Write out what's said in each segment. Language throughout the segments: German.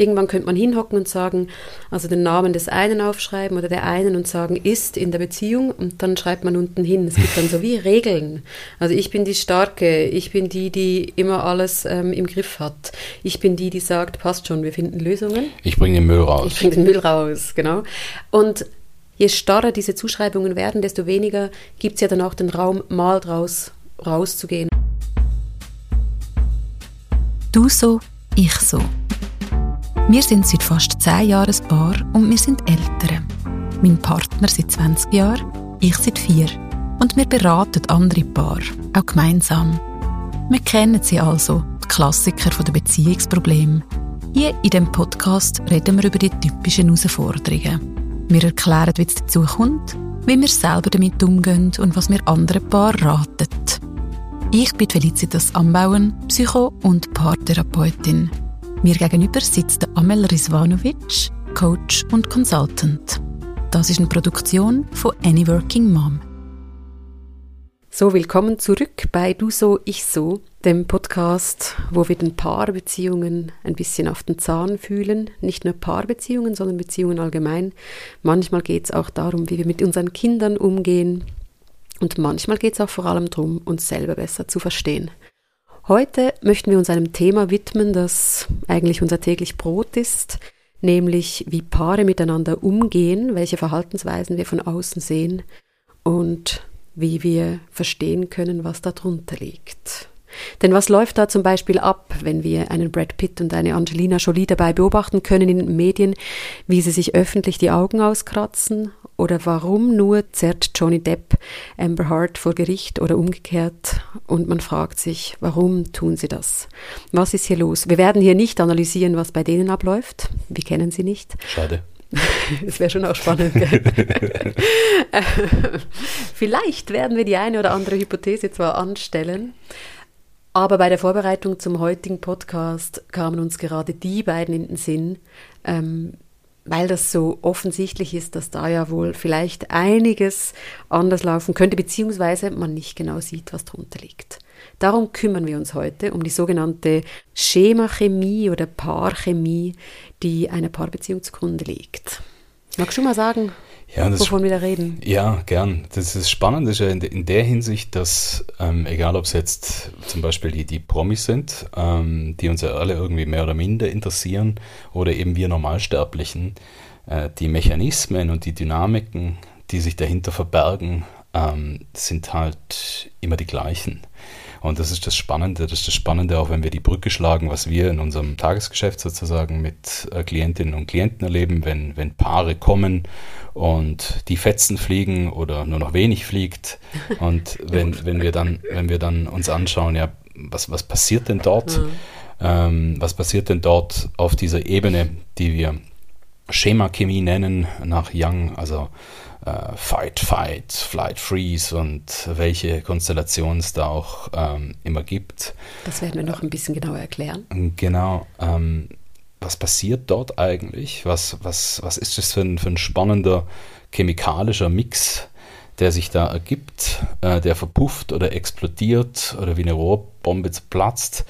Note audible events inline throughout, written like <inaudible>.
Irgendwann könnte man hinhocken und sagen, also den Namen des einen aufschreiben oder der einen und sagen, ist in der Beziehung und dann schreibt man unten hin. Es gibt dann so wie Regeln. Also ich bin die Starke, ich bin die, die immer alles ähm, im Griff hat. Ich bin die, die sagt, passt schon, wir finden Lösungen. Ich bringe den Müll raus. Ich bringe den Müll raus, genau. Und je starrer diese Zuschreibungen werden, desto weniger gibt es ja dann auch den Raum, mal draus rauszugehen. Du so, ich so. Wir sind seit fast 10 Jahren ein Paar und wir sind Eltern. Mein Partner seit 20 Jahren, ich seit 4. Und wir beraten andere Paare, auch gemeinsam. Wir kennen sie also, die Klassiker der Beziehungsprobleme. Hier in diesem Podcast reden wir über die typischen Herausforderungen. Wir erklären, wie es dazu kommt, wie wir selber damit umgehen und was wir anderen Paaren raten. Ich bin Felicitas Ambauen, Psycho- und Paartherapeutin. Mir gegenüber sitzt Amel Rizvanovic, Coach und Consultant. Das ist eine Produktion von Any Working Mom. So, willkommen zurück bei Du so, ich so, dem Podcast, wo wir den Paarbeziehungen ein bisschen auf den Zahn fühlen. Nicht nur Paarbeziehungen, sondern Beziehungen allgemein. Manchmal geht es auch darum, wie wir mit unseren Kindern umgehen. Und manchmal geht es auch vor allem darum, uns selber besser zu verstehen. Heute möchten wir uns einem Thema widmen, das eigentlich unser täglich Brot ist, nämlich wie Paare miteinander umgehen, welche Verhaltensweisen wir von außen sehen und wie wir verstehen können, was darunter liegt. Denn was läuft da zum Beispiel ab, wenn wir einen Brad Pitt und eine Angelina Jolie dabei beobachten können in den Medien, wie sie sich öffentlich die Augen auskratzen oder warum nur zerrt Johnny Depp Amber Hart vor Gericht oder umgekehrt und man fragt sich, warum tun sie das? Was ist hier los? Wir werden hier nicht analysieren, was bei denen abläuft. Wir kennen sie nicht. Schade. <laughs> Das wäre schon auch spannend. <laughs> <laughs> Vielleicht werden wir die eine oder andere Hypothese zwar anstellen, aber bei der Vorbereitung zum heutigen Podcast kamen uns gerade die beiden in den Sinn, ähm, weil das so offensichtlich ist, dass da ja wohl vielleicht einiges anders laufen könnte, beziehungsweise man nicht genau sieht, was drunter liegt. Darum kümmern wir uns heute um die sogenannte Schemachemie oder Paarchemie, die einer Paarbeziehung zugrunde liegt. Magst du mal sagen, ja, wovon wir da reden? Ja, gern. Das ist spannend ist ja in, in der Hinsicht, dass ähm, egal ob es jetzt zum Beispiel die, die Promis sind, ähm, die uns ja alle irgendwie mehr oder minder interessieren, oder eben wir Normalsterblichen, äh, die Mechanismen und die Dynamiken, die sich dahinter verbergen, ähm, sind halt immer die gleichen. Und das ist das Spannende, das ist das Spannende, auch wenn wir die Brücke schlagen, was wir in unserem Tagesgeschäft sozusagen mit äh, Klientinnen und Klienten erleben, wenn, wenn Paare kommen und die Fetzen fliegen oder nur noch wenig fliegt. Und <laughs> wenn, wenn wir dann, wenn wir dann uns anschauen, ja, was, was passiert denn dort? Mhm. Ähm, was passiert denn dort auf dieser Ebene, die wir Schemachemie nennen, nach Young, also äh, Fight, Fight, Flight, Freeze und welche Konstellationen es da auch ähm, immer gibt. Das werden wir noch ein bisschen genauer erklären. Genau. Ähm, was passiert dort eigentlich? Was, was, was ist das für ein, für ein spannender chemikalischer Mix, der sich da ergibt, äh, der verpufft oder explodiert oder wie eine Rohrbombe platzt?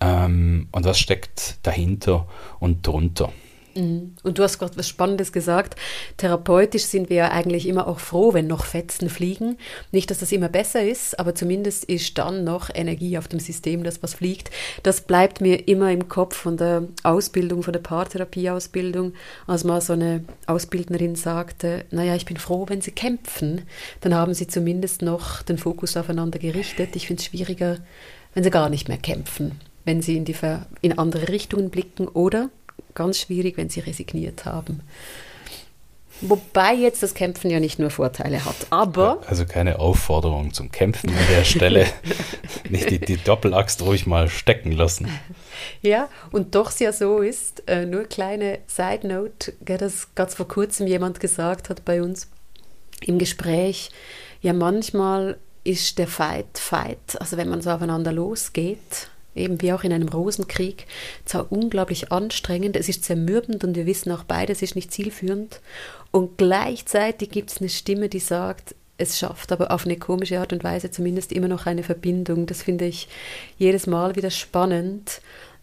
Ähm, und was steckt dahinter und drunter? Mhm. Und du hast gerade was Spannendes gesagt. Therapeutisch sind wir ja eigentlich immer auch froh, wenn noch Fetzen fliegen. Nicht, dass das immer besser ist, aber zumindest ist dann noch Energie auf dem System, das was fliegt. Das bleibt mir immer im Kopf von der Ausbildung, von der Paartherapieausbildung, als mal so eine Ausbildnerin sagte, naja, ich bin froh, wenn sie kämpfen. Dann haben sie zumindest noch den Fokus aufeinander gerichtet. Ich finde es schwieriger, wenn sie gar nicht mehr kämpfen, wenn sie in, die, in andere Richtungen blicken oder ganz schwierig, wenn sie resigniert haben. Wobei jetzt das Kämpfen ja nicht nur Vorteile hat, aber. Also keine Aufforderung zum Kämpfen an der Stelle. <laughs> nicht die, die Doppelaxt ruhig mal stecken lassen. Ja, und doch es ja so ist, äh, nur kleine Side Note, dass ganz vor kurzem jemand gesagt hat bei uns im Gespräch, ja, manchmal ist der Fight Fight, also wenn man so aufeinander losgeht, eben wie auch in einem Rosenkrieg, zwar unglaublich anstrengend, es ist zermürbend und wir wissen auch beide, es ist nicht zielführend. Und gleichzeitig gibt es eine Stimme, die sagt, es schafft aber auf eine komische Art und Weise zumindest immer noch eine Verbindung. Das finde ich jedes Mal wieder spannend.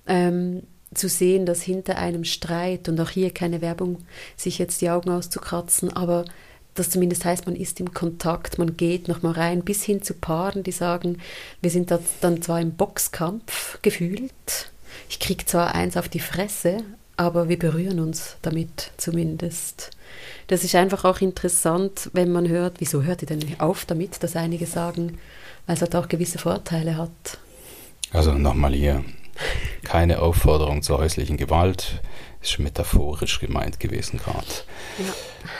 Ähm, zu sehen, dass hinter einem Streit und auch hier keine Werbung, sich jetzt die Augen auszukratzen, aber das zumindest heißt, man ist im Kontakt, man geht nochmal rein, bis hin zu Paaren, die sagen, wir sind da dann zwar im Boxkampf gefühlt, ich kriege zwar eins auf die Fresse, aber wir berühren uns damit zumindest. Das ist einfach auch interessant, wenn man hört, wieso hört ihr denn auf damit, dass einige sagen, weil es halt auch gewisse Vorteile hat. Also nochmal hier, keine Aufforderung zur häuslichen Gewalt, ist schon metaphorisch gemeint gewesen gerade. Ja.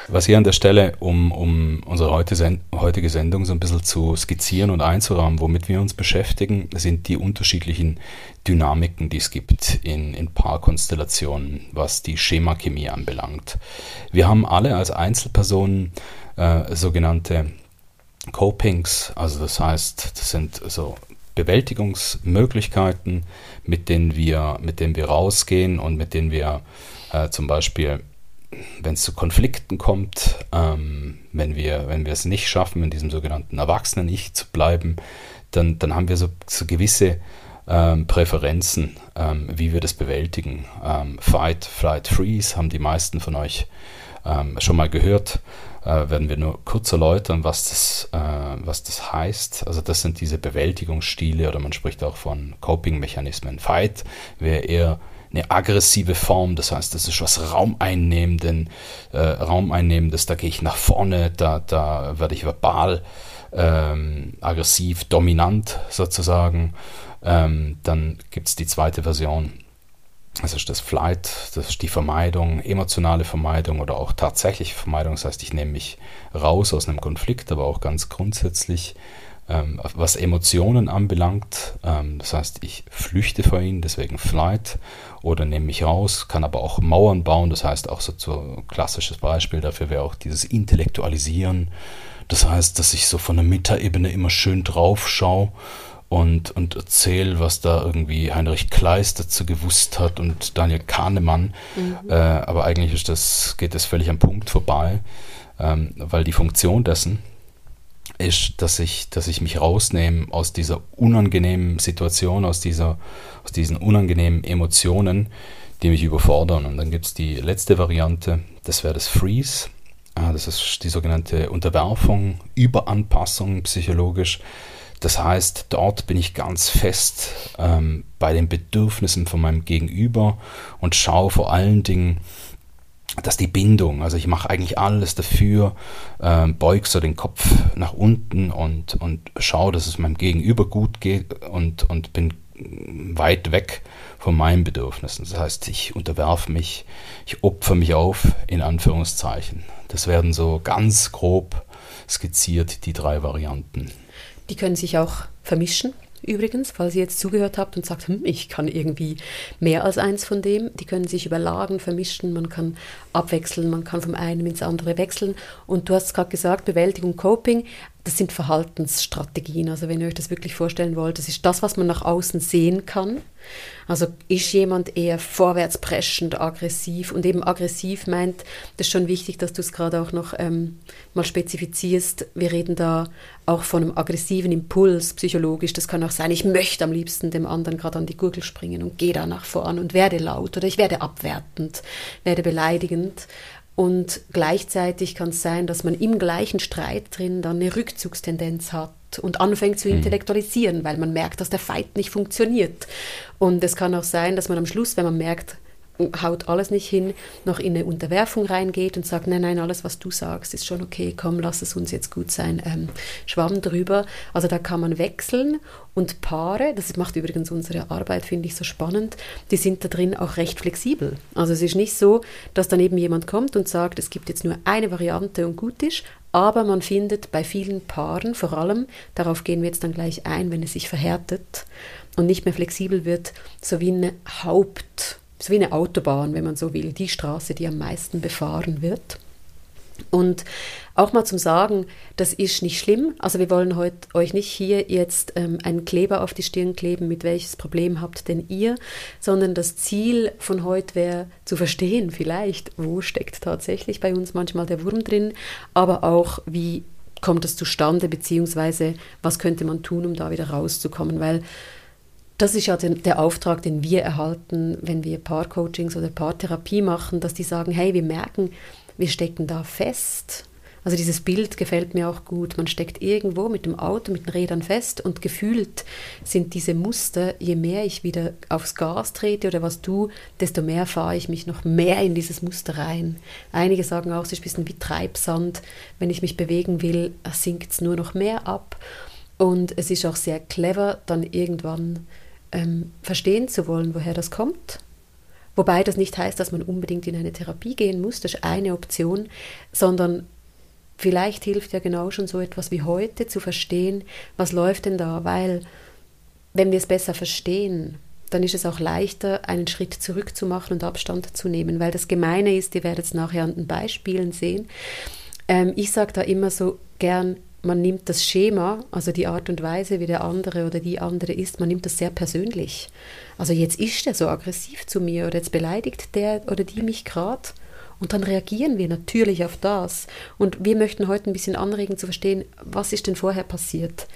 Was hier an der Stelle, um, um unsere heutige Sendung so ein bisschen zu skizzieren und einzurahmen, womit wir uns beschäftigen, sind die unterschiedlichen Dynamiken, die es gibt in, in Paarkonstellationen, was die Schemachemie anbelangt. Wir haben alle als Einzelpersonen äh, sogenannte Copings, also das heißt, das sind so Bewältigungsmöglichkeiten, mit denen wir, mit denen wir rausgehen und mit denen wir äh, zum Beispiel, wenn es zu Konflikten kommt, ähm, wenn wir, wenn wir es nicht schaffen, in diesem sogenannten Erwachsenen-Ich zu bleiben, dann, dann haben wir so, so gewisse ähm, Präferenzen, ähm, wie wir das bewältigen. Ähm, Fight, Flight, Freeze haben die meisten von euch ähm, schon mal gehört äh, werden wir nur kurz erläutern, was das, äh, was das heißt. Also das sind diese Bewältigungsstile oder man spricht auch von Coping-Mechanismen. Fight wäre eher eine aggressive Form, das heißt, das ist was Raumeinnehmenden, äh, Raumeinnehmendes, da gehe ich nach vorne, da, da werde ich verbal ähm, aggressiv, dominant sozusagen. Ähm, dann gibt es die zweite Version, das ist das Flight, das ist die Vermeidung, emotionale Vermeidung oder auch tatsächliche Vermeidung. Das heißt, ich nehme mich raus aus einem Konflikt, aber auch ganz grundsätzlich, ähm, was Emotionen anbelangt. Ähm, das heißt, ich flüchte vor ihnen, deswegen Flight oder nehme mich raus, kann aber auch Mauern bauen. Das heißt, auch so ein klassisches Beispiel dafür wäre auch dieses Intellektualisieren. Das heißt, dass ich so von der Metaebene immer schön drauf schaue und, und erzähle, was da irgendwie Heinrich Kleist dazu gewusst hat und Daniel Kahnemann. Mhm. Äh, aber eigentlich ist das, geht das völlig am Punkt vorbei, ähm, weil die Funktion dessen ist, dass ich, dass ich mich rausnehme aus dieser unangenehmen Situation, aus, dieser, aus diesen unangenehmen Emotionen, die mich überfordern. Und dann gibt es die letzte Variante, das wäre das Freeze. Ah, das ist die sogenannte Unterwerfung, Überanpassung psychologisch. Das heißt, dort bin ich ganz fest ähm, bei den Bedürfnissen von meinem Gegenüber und schaue vor allen Dingen, dass die Bindung, also ich mache eigentlich alles dafür, äh, beug so den Kopf nach unten und, und schaue, dass es meinem Gegenüber gut geht und, und bin weit weg von meinen Bedürfnissen. Das heißt, ich unterwerfe mich, ich opfer mich auf, in Anführungszeichen. Das werden so ganz grob skizziert, die drei Varianten. Die können sich auch vermischen, übrigens, falls ihr jetzt zugehört habt und sagt, hm, ich kann irgendwie mehr als eins von dem. Die können sich überlagen, vermischen, man kann abwechseln, man kann vom einen ins andere wechseln. Und du hast gerade gesagt, Bewältigung, Coping, das sind Verhaltensstrategien. Also wenn ihr euch das wirklich vorstellen wollt, das ist das, was man nach außen sehen kann. Also ist jemand eher vorwärtspreschend, aggressiv und eben aggressiv meint, das ist schon wichtig, dass du es gerade auch noch ähm, mal spezifizierst. Wir reden da auch von einem aggressiven Impuls psychologisch. Das kann auch sein, ich möchte am liebsten dem anderen gerade an die Gurgel springen und gehe da nach vorn und werde laut oder ich werde abwertend, werde beleidigend. Und gleichzeitig kann es sein, dass man im gleichen Streit drin dann eine Rückzugstendenz hat und anfängt zu mhm. intellektualisieren, weil man merkt, dass der Fight nicht funktioniert. Und es kann auch sein, dass man am Schluss, wenn man merkt, haut alles nicht hin, noch in eine Unterwerfung reingeht und sagt, nein, nein, alles, was du sagst, ist schon okay, komm, lass es uns jetzt gut sein, ähm, schwamm drüber. Also da kann man wechseln und Paare, das macht übrigens unsere Arbeit, finde ich so spannend, die sind da drin auch recht flexibel. Also es ist nicht so, dass dann eben jemand kommt und sagt, es gibt jetzt nur eine Variante und gut ist, aber man findet bei vielen Paaren vor allem, darauf gehen wir jetzt dann gleich ein, wenn es sich verhärtet und nicht mehr flexibel wird, so wie eine Haupt- so wie eine Autobahn, wenn man so will, die Straße, die am meisten befahren wird. Und auch mal zum Sagen, das ist nicht schlimm. Also wir wollen heute euch nicht hier jetzt ähm, einen Kleber auf die Stirn kleben, mit welches Problem habt denn ihr, sondern das Ziel von heute wäre zu verstehen vielleicht, wo steckt tatsächlich bei uns manchmal der Wurm drin, aber auch wie kommt das zustande, beziehungsweise was könnte man tun, um da wieder rauszukommen, weil das ist ja den, der Auftrag, den wir erhalten, wenn wir Paarcoachings oder Paartherapie machen, dass die sagen, hey, wir merken, wir stecken da fest. Also dieses Bild gefällt mir auch gut. Man steckt irgendwo mit dem Auto, mit den Rädern fest und gefühlt sind diese Muster, je mehr ich wieder aufs Gas trete oder was du, desto mehr fahre ich mich noch mehr in dieses Muster rein. Einige sagen auch, es ist ein bisschen wie Treibsand. Wenn ich mich bewegen will, sinkt es nur noch mehr ab. Und es ist auch sehr clever, dann irgendwann ähm, verstehen zu wollen, woher das kommt. Wobei das nicht heißt, dass man unbedingt in eine Therapie gehen muss, das ist eine Option, sondern vielleicht hilft ja genau schon so etwas wie heute zu verstehen, was läuft denn da, weil wenn wir es besser verstehen, dann ist es auch leichter, einen Schritt zurück zu machen und Abstand zu nehmen, weil das Gemeine ist, ihr werdet es nachher an den Beispielen sehen. Ähm, ich sage da immer so gern, man nimmt das Schema, also die Art und Weise, wie der andere oder die andere ist, man nimmt das sehr persönlich. Also jetzt ist er so aggressiv zu mir oder jetzt beleidigt der oder die mich gerade. Und dann reagieren wir natürlich auf das. Und wir möchten heute ein bisschen anregen zu verstehen, was ist denn vorher passiert,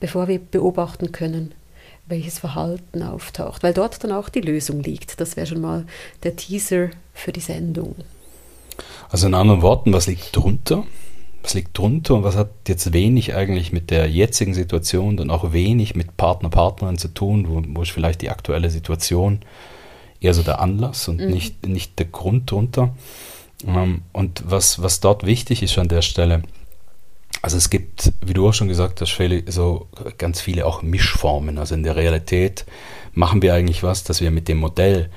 bevor wir beobachten können, welches Verhalten auftaucht. Weil dort dann auch die Lösung liegt. Das wäre schon mal der Teaser für die Sendung. Also in anderen Worten, was liegt drunter? Was liegt drunter und was hat jetzt wenig eigentlich mit der jetzigen Situation und auch wenig mit Partner, Partnerin zu tun, wo, wo ist vielleicht die aktuelle Situation eher so der Anlass und mhm. nicht, nicht der Grund drunter. Ähm, und was, was dort wichtig ist an der Stelle, also es gibt, wie du auch schon gesagt hast, so ganz viele auch Mischformen. Also in der Realität machen wir eigentlich was, dass wir mit dem Modell,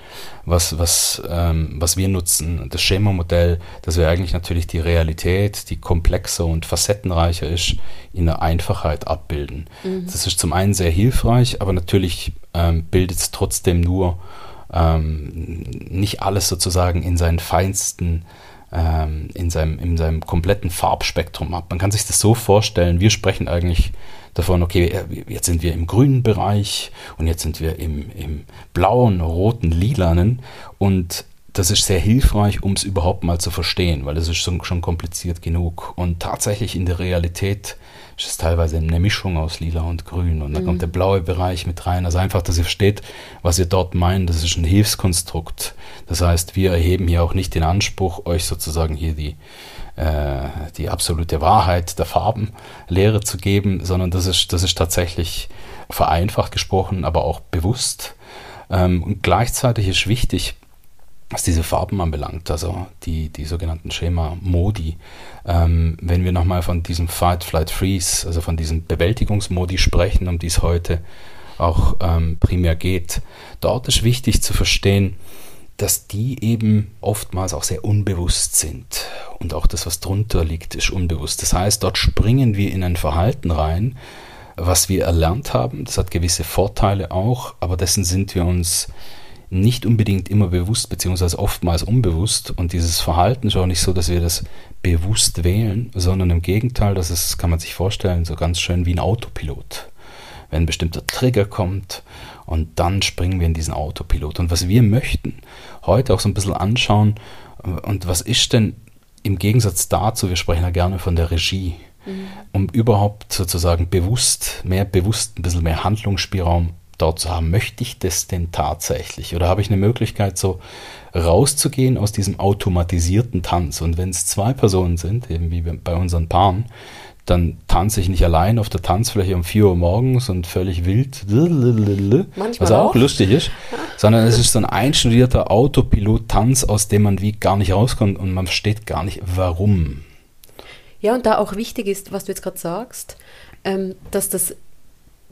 was, was, ähm, was wir nutzen, das Schema-Modell, dass wir eigentlich natürlich die Realität, die komplexer und facettenreicher ist, in der Einfachheit abbilden. Mhm. Das ist zum einen sehr hilfreich, aber natürlich ähm, bildet es trotzdem nur ähm, nicht alles sozusagen in seinen feinsten ähm, in, seinem, in seinem kompletten Farbspektrum ab. Man kann sich das so vorstellen, wir sprechen eigentlich davon, okay, jetzt sind wir im grünen Bereich und jetzt sind wir im, im blauen, roten, lilanen und das ist sehr hilfreich, um es überhaupt mal zu verstehen, weil es ist schon, schon kompliziert genug. Und tatsächlich in der Realität ist es teilweise eine Mischung aus lila und grün. Und dann mhm. kommt der blaue Bereich mit rein. Also einfach, dass ihr versteht, was ihr dort meint. Das ist ein Hilfskonstrukt. Das heißt, wir erheben hier auch nicht den Anspruch, euch sozusagen hier die, äh, die absolute Wahrheit der Farbenlehre zu geben, sondern das ist, das ist tatsächlich vereinfacht gesprochen, aber auch bewusst. Ähm, und gleichzeitig ist wichtig, was diese Farben anbelangt, also die, die sogenannten Schema-Modi. Ähm, wenn wir nochmal von diesem Fight, Flight, Freeze, also von diesen Bewältigungsmodi sprechen, um die es heute auch ähm, primär geht, dort ist wichtig zu verstehen, dass die eben oftmals auch sehr unbewusst sind. Und auch das, was drunter liegt, ist unbewusst. Das heißt, dort springen wir in ein Verhalten rein, was wir erlernt haben. Das hat gewisse Vorteile auch, aber dessen sind wir uns nicht unbedingt immer bewusst, beziehungsweise oftmals unbewusst. Und dieses Verhalten ist auch nicht so, dass wir das bewusst wählen, sondern im Gegenteil, das ist, kann man sich vorstellen, so ganz schön wie ein Autopilot. Wenn ein bestimmter Trigger kommt und dann springen wir in diesen Autopilot. Und was wir möchten, heute auch so ein bisschen anschauen, und was ist denn im Gegensatz dazu, wir sprechen ja gerne von der Regie, mhm. um überhaupt sozusagen bewusst, mehr bewusst, ein bisschen mehr Handlungsspielraum dort zu haben. Möchte ich das denn tatsächlich? Oder habe ich eine Möglichkeit, so rauszugehen aus diesem automatisierten Tanz? Und wenn es zwei Personen sind, eben wie bei unseren Paaren, dann tanze ich nicht allein auf der Tanzfläche um 4 Uhr morgens und völlig wild, Manchmal was auch, auch lustig ist, sondern es ist so ein einstudierter Autopilot-Tanz, aus dem man wie gar nicht rauskommt und man versteht gar nicht, warum. Ja, und da auch wichtig ist, was du jetzt gerade sagst, ähm, dass das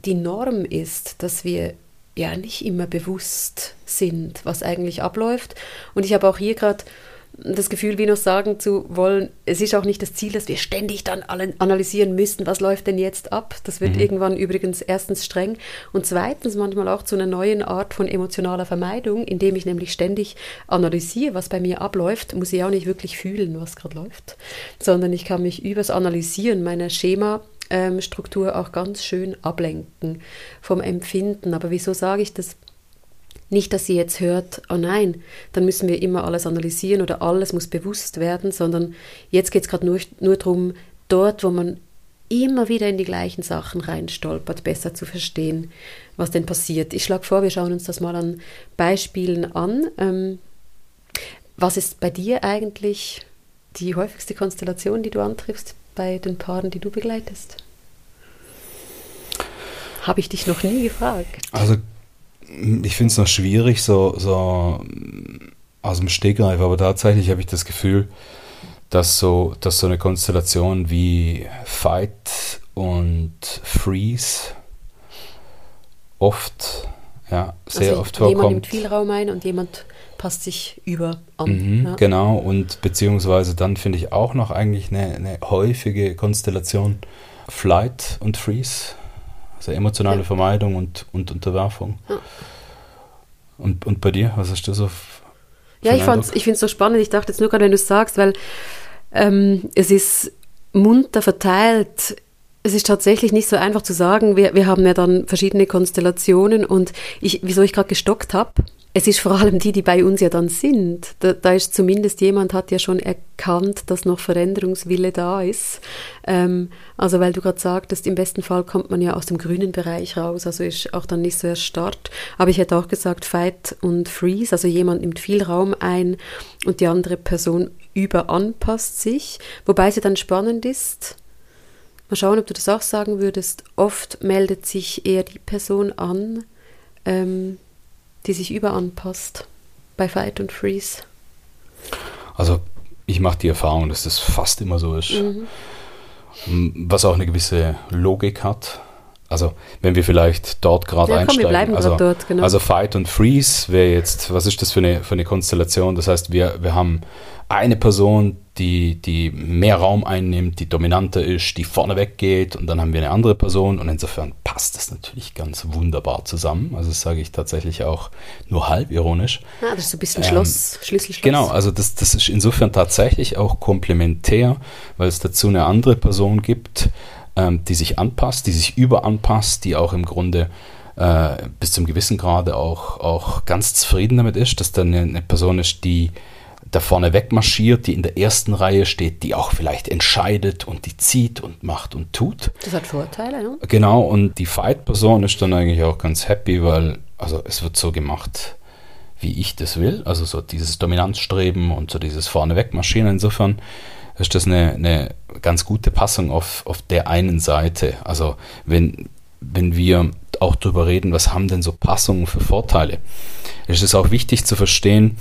die Norm ist, dass wir ja nicht immer bewusst sind, was eigentlich abläuft. Und ich habe auch hier gerade das Gefühl, wie noch sagen zu wollen, es ist auch nicht das Ziel, dass wir ständig dann analysieren müssen, was läuft denn jetzt ab. Das wird mhm. irgendwann übrigens erstens streng und zweitens manchmal auch zu einer neuen Art von emotionaler Vermeidung, indem ich nämlich ständig analysiere, was bei mir abläuft, muss ich auch nicht wirklich fühlen, was gerade läuft, sondern ich kann mich übers Analysieren meiner Schema ähm, Struktur auch ganz schön ablenken vom Empfinden. Aber wieso sage ich das? Nicht, dass sie jetzt hört, oh nein, dann müssen wir immer alles analysieren oder alles muss bewusst werden, sondern jetzt geht es gerade nur, nur darum, dort, wo man immer wieder in die gleichen Sachen reinstolpert, besser zu verstehen, was denn passiert. Ich schlage vor, wir schauen uns das mal an Beispielen an. Ähm, was ist bei dir eigentlich die häufigste Konstellation, die du antriffst bei den Paaren, die du begleitest? Habe ich dich noch nie gefragt. Also ich finde es noch schwierig, so, so aus dem Stegreif, aber tatsächlich habe ich das Gefühl, dass so, dass so eine Konstellation wie Fight und Freeze oft, ja, sehr also oft vorkommt. Jemand nimmt viel Raum ein und jemand passt sich über an. Mhm, ja. Genau, und beziehungsweise dann finde ich auch noch eigentlich eine, eine häufige Konstellation Flight und Freeze. Also emotionale ja. Vermeidung und, und Unterwerfung. Ja. Und, und bei dir, was hast du so? Ja, ich, ich finde es so spannend. Ich dachte jetzt nur gerade, wenn du es sagst, weil ähm, es ist munter verteilt. Es ist tatsächlich nicht so einfach zu sagen. Wir, wir haben ja dann verschiedene Konstellationen und ich, wieso ich gerade gestockt habe, es ist vor allem die, die bei uns ja dann sind. Da, da, ist zumindest jemand hat ja schon erkannt, dass noch Veränderungswille da ist. Ähm, also weil du gerade sagtest, im besten Fall kommt man ja aus dem grünen Bereich raus, also ist auch dann nicht so erstarrt. Aber ich hätte auch gesagt Fight und Freeze, also jemand nimmt viel Raum ein und die andere Person überanpasst sich. Wobei es ja dann spannend ist, mal schauen, ob du das auch sagen würdest, oft meldet sich eher die Person an, ähm, die sich überanpasst bei Fight und Freeze? Also ich mache die Erfahrung, dass das fast immer so ist. Mhm. Was auch eine gewisse Logik hat. Also wenn wir vielleicht dort gerade ja, einsteigen. wir bleiben also, dort, genau. also Fight und Freeze wäre jetzt, was ist das für eine, für eine Konstellation? Das heißt, wir, wir haben eine Person, die, die mehr Raum einnimmt, die dominanter ist, die vorne weggeht und dann haben wir eine andere Person und insofern passt das natürlich ganz wunderbar zusammen. Also das sage ich tatsächlich auch nur halb ironisch. Ah, das ist so ein bisschen ähm, Schloss, Schlüsselschloss. Genau, also das, das ist insofern tatsächlich auch komplementär, weil es dazu eine andere Person gibt, ähm, die sich anpasst, die sich überanpasst, die auch im Grunde äh, bis zum gewissen Grade auch, auch ganz zufrieden damit ist, dass da eine, eine Person ist, die da vorne wegmarschiert, die in der ersten Reihe steht, die auch vielleicht entscheidet und die zieht und macht und tut. Das hat Vorteile, ne? Genau, und die Fight-Person ist dann eigentlich auch ganz happy, weil also es wird so gemacht, wie ich das will. Also so dieses Dominanzstreben und so dieses vorne wegmarschieren. Insofern ist das eine, eine ganz gute Passung auf, auf der einen Seite. Also wenn, wenn wir auch darüber reden, was haben denn so Passungen für Vorteile, ist es auch wichtig zu verstehen,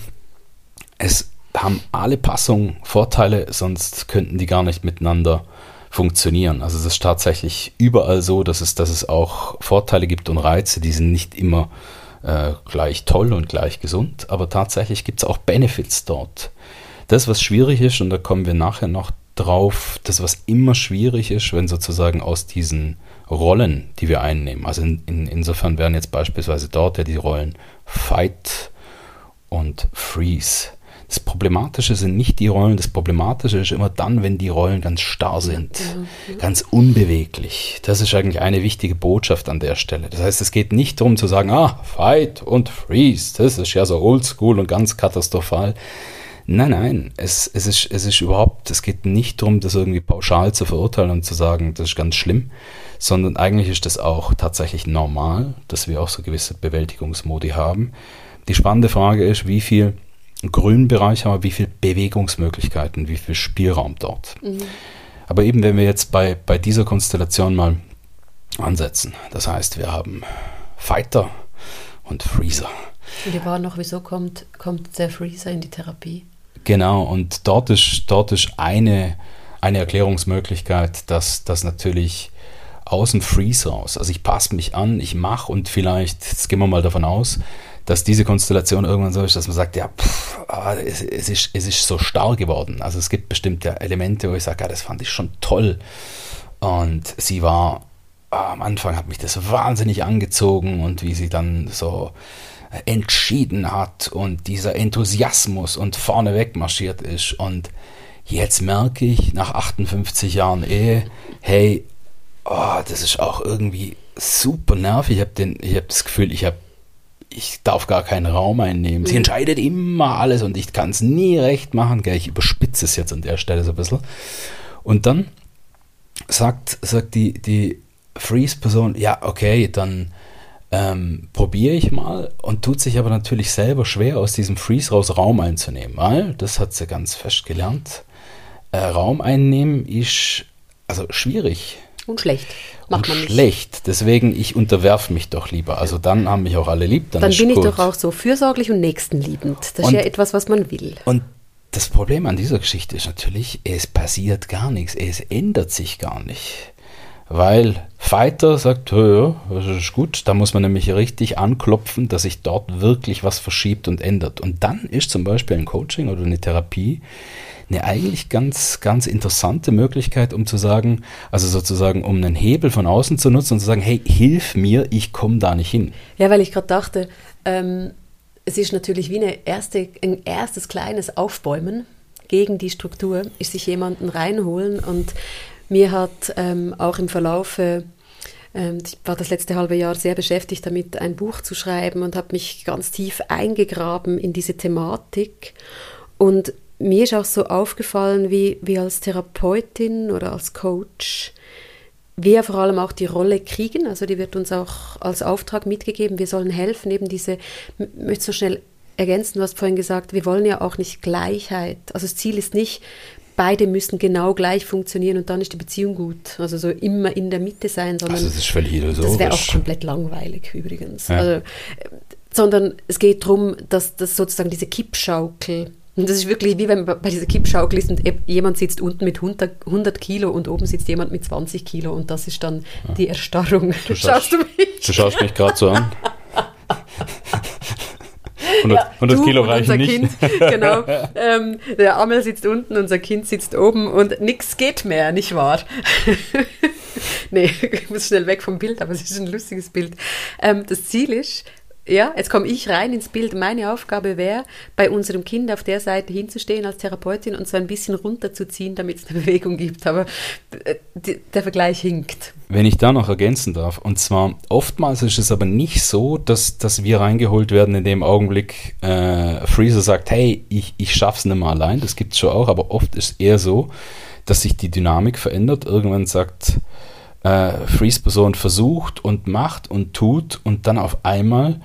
es haben alle Passungen Vorteile, sonst könnten die gar nicht miteinander funktionieren. Also es ist tatsächlich überall so, dass es, dass es auch Vorteile gibt und Reize, die sind nicht immer äh, gleich toll und gleich gesund, aber tatsächlich gibt es auch Benefits dort. Das, was schwierig ist, und da kommen wir nachher noch drauf, das, was immer schwierig ist, wenn sozusagen aus diesen Rollen, die wir einnehmen, also in, in, insofern wären jetzt beispielsweise dort ja die Rollen Fight und Freeze das Problematische sind nicht die Rollen, das Problematische ist immer dann, wenn die Rollen ganz starr sind, ja, ganz unbeweglich. Das ist eigentlich eine wichtige Botschaft an der Stelle. Das heißt, es geht nicht darum zu sagen, ah, Fight und Freeze, das ist ja so oldschool und ganz katastrophal. Nein, nein, es, es, ist, es ist überhaupt, es geht nicht darum, das irgendwie pauschal zu verurteilen und zu sagen, das ist ganz schlimm, sondern eigentlich ist das auch tatsächlich normal, dass wir auch so gewisse Bewältigungsmodi haben. Die spannende Frage ist, wie viel grünen Bereich haben wir, wie viel Bewegungsmöglichkeiten, wie viel Spielraum dort. Mhm. Aber eben, wenn wir jetzt bei, bei dieser Konstellation mal ansetzen, das heißt, wir haben Fighter und Freezer. Und die waren noch, wieso kommt, kommt der Freezer in die Therapie? Genau, und dort ist, dort ist eine, eine Erklärungsmöglichkeit, dass das natürlich aus dem Freeze raus, also ich passe mich an, ich mache und vielleicht, jetzt gehen wir mal davon aus, dass diese Konstellation irgendwann so ist, dass man sagt, ja, pff, ah, es, es, ist, es ist so starr geworden. Also es gibt bestimmte Elemente, wo ich sage, ja, das fand ich schon toll. Und sie war, ah, am Anfang hat mich das wahnsinnig angezogen und wie sie dann so entschieden hat und dieser Enthusiasmus und vorneweg marschiert ist. Und jetzt merke ich nach 58 Jahren Ehe, hey, oh, das ist auch irgendwie super nervig. Ich habe hab das Gefühl, ich habe ich darf gar keinen Raum einnehmen. Sie mhm. entscheidet immer alles und ich kann es nie recht machen. Ich überspitze es jetzt an der Stelle so ein bisschen. Und dann sagt, sagt die, die Freeze-Person, ja, okay, dann ähm, probiere ich mal und tut sich aber natürlich selber schwer, aus diesem Freeze raus Raum einzunehmen, weil, das hat sie ganz fest gelernt, äh, Raum einnehmen ist also schwierig. Und schlecht. Macht und man nicht. schlecht. Deswegen, ich unterwerfe mich doch lieber. Also dann haben mich auch alle lieb. Dann, Dann bin ich gut. doch auch so fürsorglich und nächstenliebend. Das Und- ist ja etwas, was man will. Und das Problem an dieser Geschichte ist natürlich, es passiert gar nichts, es ändert sich gar nicht. Weil Fighter sagt, ja, das ist gut, da muss man nämlich richtig anklopfen, dass sich dort wirklich was verschiebt und ändert. Und dann ist zum Beispiel ein Coaching oder eine Therapie eine eigentlich ganz, ganz interessante Möglichkeit, um zu sagen, also sozusagen, um einen Hebel von außen zu nutzen und zu sagen, hey, hilf mir, ich komme da nicht hin. Ja, weil ich gerade dachte, ähm, es ist natürlich wie eine erste, ein erstes kleines Aufbäumen gegen die Struktur, ist sich jemanden reinholen. Und mir hat ähm, auch im Verlaufe, ähm, ich war das letzte halbe Jahr sehr beschäftigt damit, ein Buch zu schreiben und habe mich ganz tief eingegraben in diese Thematik. Und mir ist auch so aufgefallen, wie, wie als Therapeutin oder als Coach wir vor allem auch die Rolle kriegen, also die wird uns auch als Auftrag mitgegeben, wir sollen helfen, eben diese, m- möchte so schnell ergänzen, du hast vorhin gesagt, wir wollen ja auch nicht Gleichheit, also das Ziel ist nicht, beide müssen genau gleich funktionieren und dann ist die Beziehung gut, also so immer in der Mitte sein, sondern Also das ist völlig illusorisch. das wäre auch komplett langweilig übrigens. Ja. Also, äh, sondern es geht darum, dass das sozusagen diese Kippschaukel, und das ist wirklich wie wenn man bei dieser Kippschaukel ist und jemand sitzt unten mit 100, 100 Kilo und oben sitzt jemand mit 20 Kilo und das ist dann die Erstarrung. Du <laughs> Schaust du mich? Du schaust mich gerade so an. <laughs> 100, 100 Du Kilo und reichen nicht. Kind, genau. <laughs> Ähm, der Amel sitzt unten, unser Kind sitzt oben und nichts geht mehr, nicht wahr? nee, ich muss schnell weg vom Bild, aber es ist ein lustiges Bild. Ähm, das Ziel ist, ja, jetzt komme ich rein ins Bild. Meine Aufgabe wäre, bei unserem Kind auf der Seite hinzustehen als Therapeutin und so ein bisschen runterzuziehen, damit es eine <laughs> Bewegung gibt. Aber äh, der Vergleich hinkt. Wenn ich da noch ergänzen darf, und zwar oftmals ist es aber nicht so, dass, dass wir reingeholt werden in dem Augenblick, äh, Freezer sagt, hey, ich, ich schaff's nicht mehr allein, das gibt's schon auch, aber oft ist eher so, dass sich die Dynamik verändert. Irgendwann sagt äh, Freeze-Person versucht und macht und tut und dann auf einmal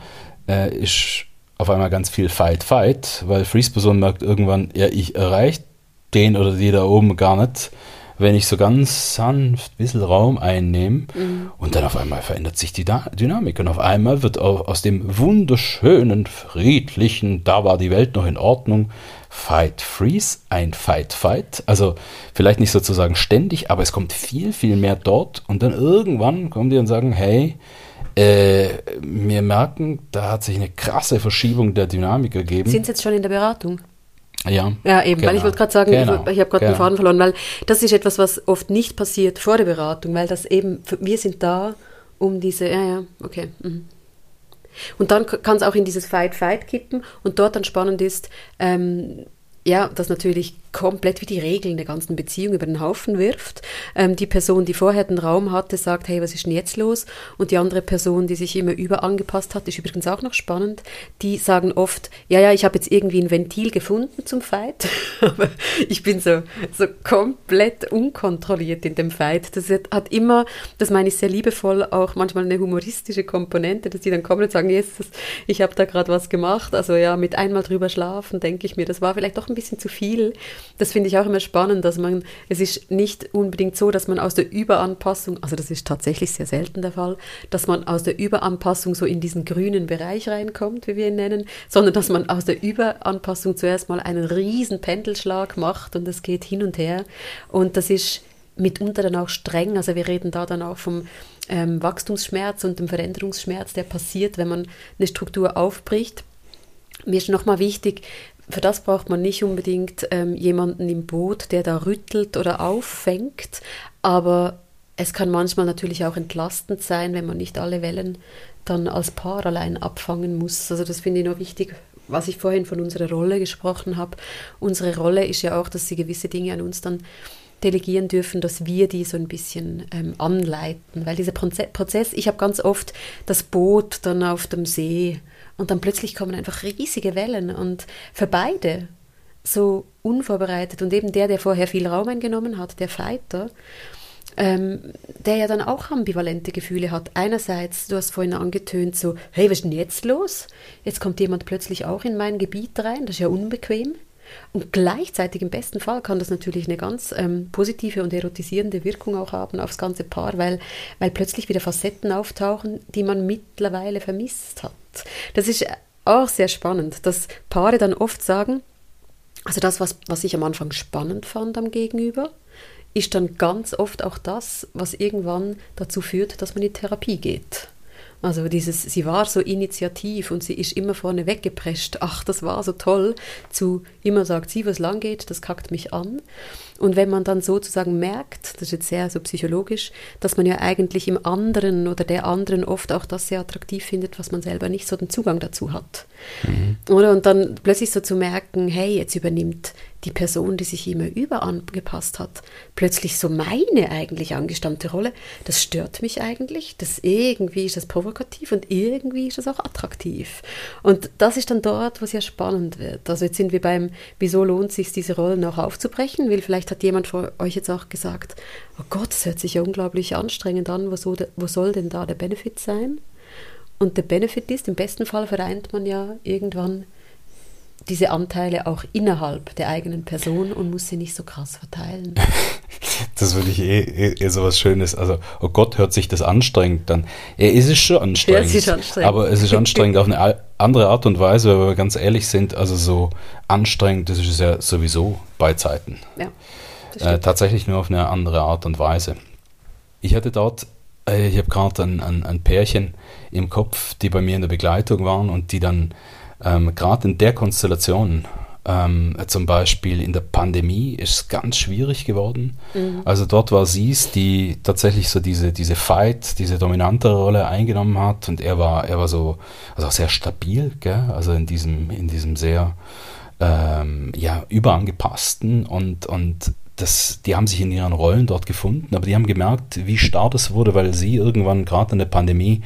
äh, ist auf einmal ganz viel Fight, Fight, weil Freeze-Person merkt irgendwann, ja, ich erreiche den oder die da oben gar nicht, wenn ich so ganz sanft ein bisschen Raum einnehme und dann auf einmal verändert sich die Da- Dynamik und auf einmal wird auch aus dem wunderschönen, friedlichen, da war die Welt noch in Ordnung, Fight Freeze, ein Fight Fight. Also vielleicht nicht sozusagen ständig, aber es kommt viel, viel mehr dort und dann irgendwann kommen die und sagen, hey, äh, wir merken, da hat sich eine krasse Verschiebung der Dynamik ergeben. Sind Sie jetzt schon in der Beratung? Ja, Ja, eben, weil ich genau, wollte gerade sagen, genau, ich, ich habe gerade den genau. Faden verloren, weil das ist etwas, was oft nicht passiert vor der Beratung, weil das eben, wir sind da, um diese, ja, ja, okay. Mhm. Und dann kann es auch in dieses Fight-Fight kippen und dort dann spannend ist, ähm, ja, das natürlich komplett wie die Regeln der ganzen Beziehung über den Haufen wirft. Ähm, die Person, die vorher den Raum hatte, sagt, hey, was ist denn jetzt los? Und die andere Person, die sich immer überangepasst hat, ist übrigens auch noch spannend, die sagen oft, ja, ja, ich habe jetzt irgendwie ein Ventil gefunden zum Fight, <laughs> aber ich bin so, so komplett unkontrolliert in dem Fight. Das hat- immer, das meine ich sehr liebevoll, auch manchmal eine humoristische Komponente, dass die dann kommen und sagen, jetzt, das- ich habe da gerade was gemacht. Also ja, mit einmal drüber schlafen, denke ich mir, das war vielleicht doch ein bisschen zu viel. Das finde ich auch immer spannend, dass man, es ist nicht unbedingt so, dass man aus der Überanpassung, also das ist tatsächlich sehr selten der Fall, dass man aus der Überanpassung so in diesen grünen Bereich reinkommt, wie wir ihn nennen, sondern dass man aus der Überanpassung zuerst mal einen riesen Pendelschlag macht und es geht hin und her. Und das ist mitunter dann auch streng. Also wir reden da dann auch vom ähm, Wachstumsschmerz und dem Veränderungsschmerz, der passiert, wenn man eine Struktur aufbricht. Mir ist nochmal wichtig, für das braucht man nicht unbedingt ähm, jemanden im Boot, der da rüttelt oder auffängt, aber es kann manchmal natürlich auch entlastend sein, wenn man nicht alle Wellen dann als Paar allein abfangen muss. Also das finde ich noch wichtig, was ich vorhin von unserer Rolle gesprochen habe. Unsere Rolle ist ja auch, dass sie gewisse Dinge an uns dann delegieren dürfen, dass wir die so ein bisschen ähm, anleiten. Weil dieser Proze Prozess, ich habe ganz oft das Boot dann auf dem See und dann plötzlich kommen einfach riesige Wellen und für beide so unvorbereitet und eben der, der vorher viel Raum eingenommen hat, der Fighter, ähm, der ja dann auch ambivalente Gefühle hat. Einerseits, du hast vorhin angetönt, so, hey, was ist denn jetzt los? Jetzt kommt jemand plötzlich auch in mein Gebiet rein, das ist ja unbequem. Und gleichzeitig im besten Fall kann das natürlich eine ganz ähm, positive und erotisierende Wirkung auch haben aufs ganze Paar, weil, weil plötzlich wieder Facetten auftauchen, die man mittlerweile vermisst hat. Das ist auch sehr spannend, dass Paare dann oft sagen, also das, was, was ich am Anfang spannend fand am Gegenüber, ist dann ganz oft auch das, was irgendwann dazu führt, dass man in Therapie geht. Also dieses, sie war so initiativ und sie ist immer vorne weggeprescht. Ach, das war so toll. Zu immer sagt sie, was lang geht, das kackt mich an. Und wenn man dann sozusagen merkt, das ist jetzt sehr so psychologisch, dass man ja eigentlich im anderen oder der anderen oft auch das sehr attraktiv findet, was man selber nicht so den Zugang dazu hat. Mhm. Oder? Und dann plötzlich so zu merken, hey, jetzt übernimmt die Person, die sich immer überangepasst hat, plötzlich so meine eigentlich angestammte Rolle, das stört mich eigentlich, das irgendwie ist das provokativ und irgendwie ist das auch attraktiv. Und das ist dann dort, wo es ja spannend wird. Also jetzt sind wir beim, wieso lohnt es sich, diese Rollen auch aufzubrechen, weil vielleicht hat jemand vor euch jetzt auch gesagt, oh Gott, das hört sich ja unglaublich anstrengend an, wo soll denn da der Benefit sein? Und der Benefit ist, im besten Fall vereint man ja irgendwann diese Anteile auch innerhalb der eigenen Person und muss sie nicht so krass verteilen. <laughs> das würde ich eh, eh, eh so was Schönes. Also, oh Gott, hört sich das anstrengend dann. Ja, es ist schon anstrengend. Ja, es ist anstrengend. Aber es ist anstrengend auf eine andere Art und Weise, weil wir ganz ehrlich sind. Also, so anstrengend, das ist ja sowieso bei Zeiten. Ja. Äh, tatsächlich nur auf eine andere Art und Weise. Ich hatte dort, äh, ich habe gerade ein, ein, ein Pärchen im Kopf, die bei mir in der Begleitung waren und die dann ähm, Gerade in der Konstellation, ähm, zum Beispiel in der Pandemie, ist es ganz schwierig geworden. Mhm. Also dort war sie es, die tatsächlich so diese, diese Fight, diese dominante Rolle eingenommen hat und er war, er war so, also auch sehr stabil, gell? also in diesem, in diesem sehr ähm, ja, überangepassten und, und das, die haben sich in ihren Rollen dort gefunden, aber die haben gemerkt, wie starr das wurde, weil sie irgendwann gerade in der Pandemie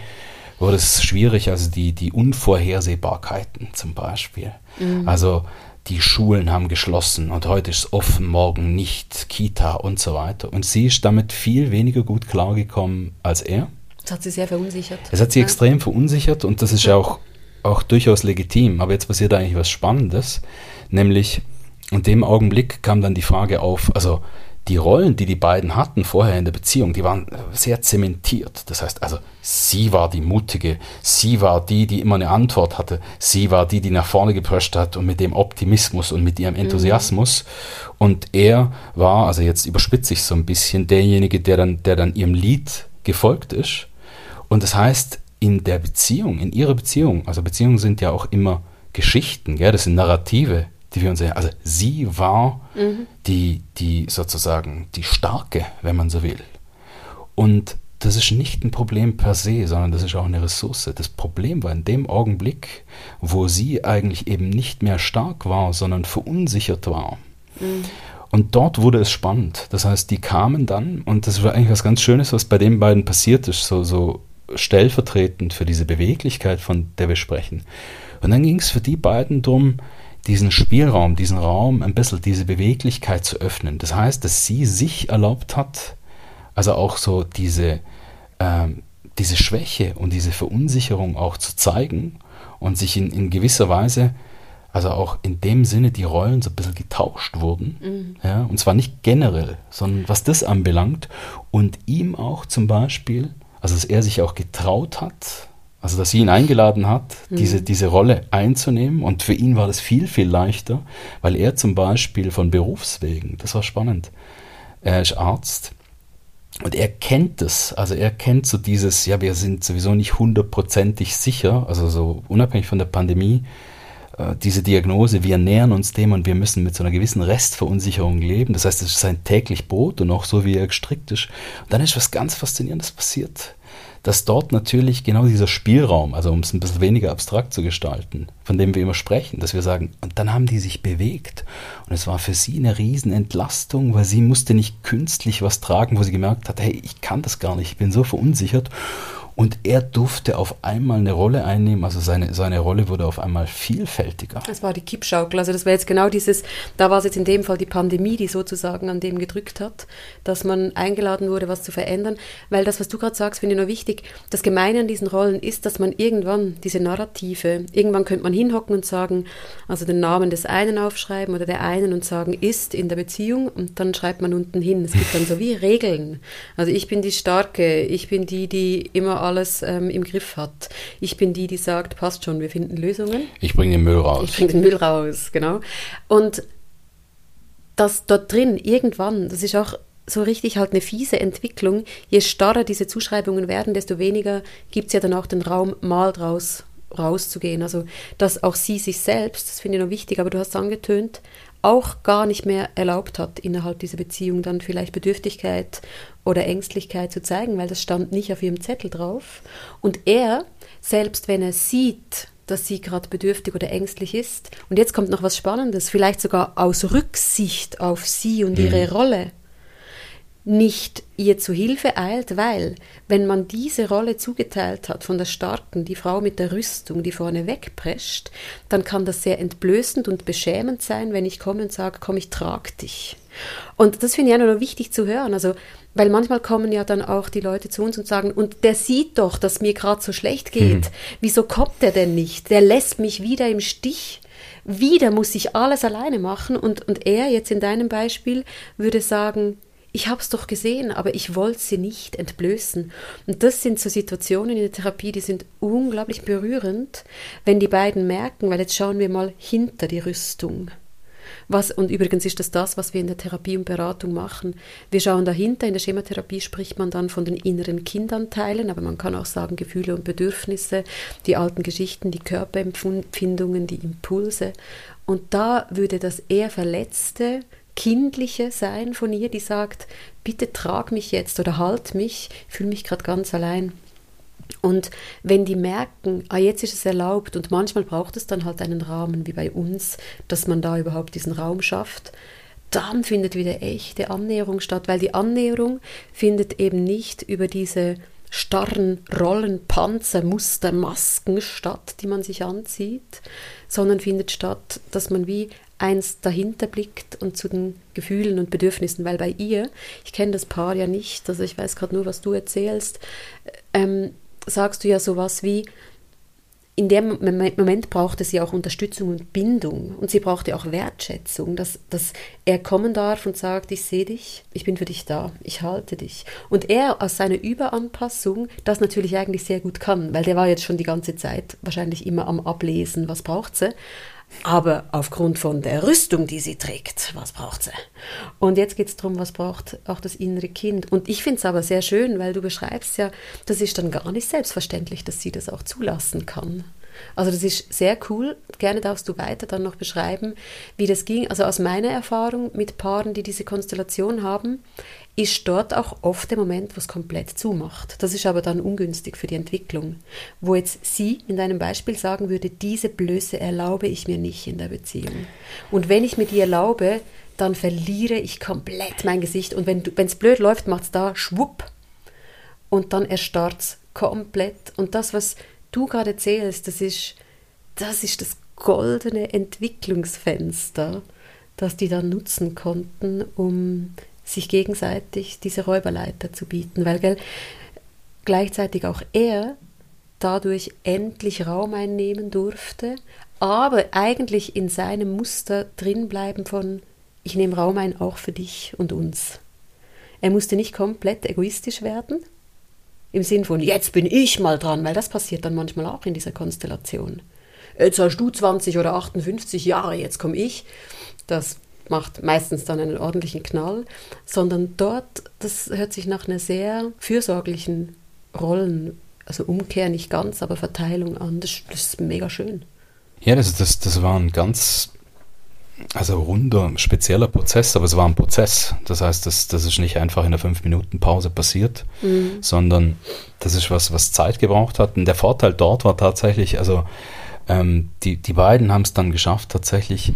wurde es schwierig, also die, die Unvorhersehbarkeiten zum Beispiel. Mhm. Also die Schulen haben geschlossen und heute ist es offen, morgen nicht, Kita und so weiter. Und sie ist damit viel weniger gut klargekommen als er. Das hat sie sehr verunsichert. Es hat sie ja. extrem verunsichert und das ist ja auch, auch durchaus legitim. Aber jetzt passiert eigentlich was Spannendes, nämlich in dem Augenblick kam dann die Frage auf, also die Rollen, die die beiden hatten vorher in der Beziehung, die waren sehr zementiert. Das heißt also, sie war die Mutige, sie war die, die immer eine Antwort hatte, sie war die, die nach vorne geprescht hat und mit dem Optimismus und mit ihrem mhm. Enthusiasmus. Mhm. Und er war, also jetzt überspitze ich so ein bisschen, derjenige, der dann, der dann ihrem Lied gefolgt ist. Und das heißt, in der Beziehung, in ihrer Beziehung, also Beziehungen sind ja auch immer Geschichten, gell? das sind Narrative, die wir uns sehen. Also sie war mhm. die, die sozusagen die Starke, wenn man so will. Und das ist nicht ein Problem per se, sondern das ist auch eine Ressource. Das Problem war in dem Augenblick, wo sie eigentlich eben nicht mehr stark war, sondern verunsichert war. Mhm. Und dort wurde es spannend. Das heißt, die kamen dann, und das war eigentlich was ganz Schönes, was bei den beiden passiert ist, so, so stellvertretend für diese Beweglichkeit, von der wir sprechen. Und dann ging es für die beiden darum, diesen Spielraum, diesen Raum, ein bisschen diese Beweglichkeit zu öffnen. Das heißt, dass sie sich erlaubt hat, also auch so diese, ähm, diese Schwäche und diese Verunsicherung auch zu zeigen und sich in, in gewisser Weise, also auch in dem Sinne die Rollen so ein bisschen getauscht wurden. Mhm. Ja, und zwar nicht generell, sondern was das anbelangt und ihm auch zum Beispiel, also dass er sich auch getraut hat, also, dass sie ihn eingeladen hat, mhm. diese, diese Rolle einzunehmen. Und für ihn war das viel, viel leichter, weil er zum Beispiel von Berufswegen, das war spannend, er ist Arzt und er kennt das. Also, er kennt so dieses, ja, wir sind sowieso nicht hundertprozentig sicher, also so unabhängig von der Pandemie, äh, diese Diagnose, wir nähern uns dem und wir müssen mit so einer gewissen Restverunsicherung leben. Das heißt, es ist sein täglich Brot und auch so, wie er gestrickt ist. Und dann ist was ganz Faszinierendes passiert dass dort natürlich genau dieser Spielraum, also um es ein bisschen weniger abstrakt zu gestalten, von dem wir immer sprechen, dass wir sagen, und dann haben die sich bewegt. Und es war für sie eine Riesenentlastung, weil sie musste nicht künstlich was tragen, wo sie gemerkt hat, hey, ich kann das gar nicht, ich bin so verunsichert. Und er durfte auf einmal eine Rolle einnehmen, also seine, seine Rolle wurde auf einmal vielfältiger. Das war die Kippschaukel, also das war jetzt genau dieses, da war es jetzt in dem Fall die Pandemie, die sozusagen an dem gedrückt hat, dass man eingeladen wurde, was zu verändern, weil das, was du gerade sagst, finde ich nur wichtig, das Gemeine an diesen Rollen ist, dass man irgendwann diese Narrative, irgendwann könnte man hinhocken und sagen, also den Namen des einen aufschreiben oder der einen und sagen, ist in der Beziehung und dann schreibt man unten hin. Es gibt dann so wie Regeln. Also ich bin die Starke, ich bin die, die immer alles ähm, im Griff hat. Ich bin die, die sagt, passt schon, wir finden Lösungen. Ich bringe den Müll raus. Ich bringe den Müll raus, genau. Und das dort drin, irgendwann, das ist auch so richtig halt eine fiese Entwicklung. Je starrer diese Zuschreibungen werden, desto weniger gibt es ja dann auch den Raum, mal draus rauszugehen. Also, dass auch sie sich selbst, das finde ich noch wichtig, aber du hast angetönt, auch gar nicht mehr erlaubt hat, innerhalb dieser Beziehung dann vielleicht Bedürftigkeit oder Ängstlichkeit zu zeigen, weil das stand nicht auf ihrem Zettel drauf. Und er, selbst wenn er sieht, dass sie gerade bedürftig oder ängstlich ist, und jetzt kommt noch was Spannendes, vielleicht sogar aus Rücksicht auf sie und ihre mhm. Rolle, nicht ihr zu Hilfe eilt, weil wenn man diese Rolle zugeteilt hat von der Starken, die Frau mit der Rüstung, die vorne wegprescht, dann kann das sehr entblößend und beschämend sein, wenn ich komme und sage, komm, ich trag dich. Und das finde ich auch noch wichtig zu hören, also weil manchmal kommen ja dann auch die Leute zu uns und sagen, und der sieht doch, dass mir gerade so schlecht geht. Mhm. Wieso kommt der denn nicht? Der lässt mich wieder im Stich wieder muss ich alles alleine machen und, und er jetzt in deinem Beispiel würde sagen, ich habe es doch gesehen, aber ich wollte sie nicht entblößen. Und das sind so Situationen in der Therapie, die sind unglaublich berührend, wenn die beiden merken, weil jetzt schauen wir mal hinter die Rüstung. Was, und übrigens ist das das, was wir in der Therapie und Beratung machen. Wir schauen dahinter, in der Schematherapie spricht man dann von den inneren Kindanteilen, aber man kann auch sagen Gefühle und Bedürfnisse, die alten Geschichten, die Körperempfindungen, die Impulse. Und da würde das eher Verletzte kindliche Sein von ihr, die sagt, bitte trag mich jetzt oder halt mich, ich fühle mich gerade ganz allein. Und wenn die merken, ah, jetzt ist es erlaubt und manchmal braucht es dann halt einen Rahmen wie bei uns, dass man da überhaupt diesen Raum schafft, dann findet wieder echte Annäherung statt, weil die Annäherung findet eben nicht über diese starren Rollen, Panzer, Muster, Masken statt, die man sich anzieht, sondern findet statt, dass man wie eins dahinter blickt und zu den Gefühlen und Bedürfnissen, weil bei ihr, ich kenne das Paar ja nicht, also ich weiß gerade nur, was du erzählst, ähm, sagst du ja sowas wie, in dem Moment brauchte sie auch Unterstützung und Bindung und sie brauchte auch Wertschätzung, dass, dass er kommen darf und sagt, ich sehe dich, ich bin für dich da, ich halte dich. Und er aus seiner Überanpassung das natürlich eigentlich sehr gut kann, weil der war jetzt schon die ganze Zeit wahrscheinlich immer am Ablesen, was braucht sie. Aber aufgrund von der Rüstung, die sie trägt, was braucht sie? Und jetzt geht es darum, was braucht auch das innere Kind. Und ich finde es aber sehr schön, weil du beschreibst ja, das ist dann gar nicht selbstverständlich, dass sie das auch zulassen kann. Also das ist sehr cool. Gerne darfst du weiter dann noch beschreiben, wie das ging. Also aus meiner Erfahrung mit Paaren, die diese Konstellation haben, ist dort auch oft der Moment, wo es komplett zumacht. Das ist aber dann ungünstig für die Entwicklung. Wo jetzt sie in deinem Beispiel sagen würde, diese Blöße erlaube ich mir nicht in der Beziehung. Und wenn ich mir die erlaube, dann verliere ich komplett mein Gesicht. Und wenn es blöd läuft, macht es da schwupp. Und dann erstarrt es komplett. Und das, was du gerade erzählst, das ist, das ist das goldene Entwicklungsfenster, das die dann nutzen konnten, um sich gegenseitig diese Räuberleiter zu bieten, weil gell, gleichzeitig auch er dadurch endlich Raum einnehmen durfte, aber eigentlich in seinem Muster drinbleiben von ich nehme Raum ein auch für dich und uns. Er musste nicht komplett egoistisch werden, im Sinn von jetzt bin ich mal dran, weil das passiert dann manchmal auch in dieser Konstellation. Jetzt hast du 20 oder 58 Jahre, jetzt komme ich. Das macht meistens dann einen ordentlichen Knall, sondern dort, das hört sich nach einer sehr fürsorglichen Rollen, also Umkehr nicht ganz, aber Verteilung an. Das, das ist mega schön. Ja, das, das, das war ein ganz also runder, spezieller Prozess, aber es war ein Prozess. Das heißt, das, das ist nicht einfach in einer fünf Minuten Pause passiert, mhm. sondern das ist was, was Zeit gebraucht hat. Und der Vorteil dort war tatsächlich, also ähm, die, die beiden haben es dann geschafft, tatsächlich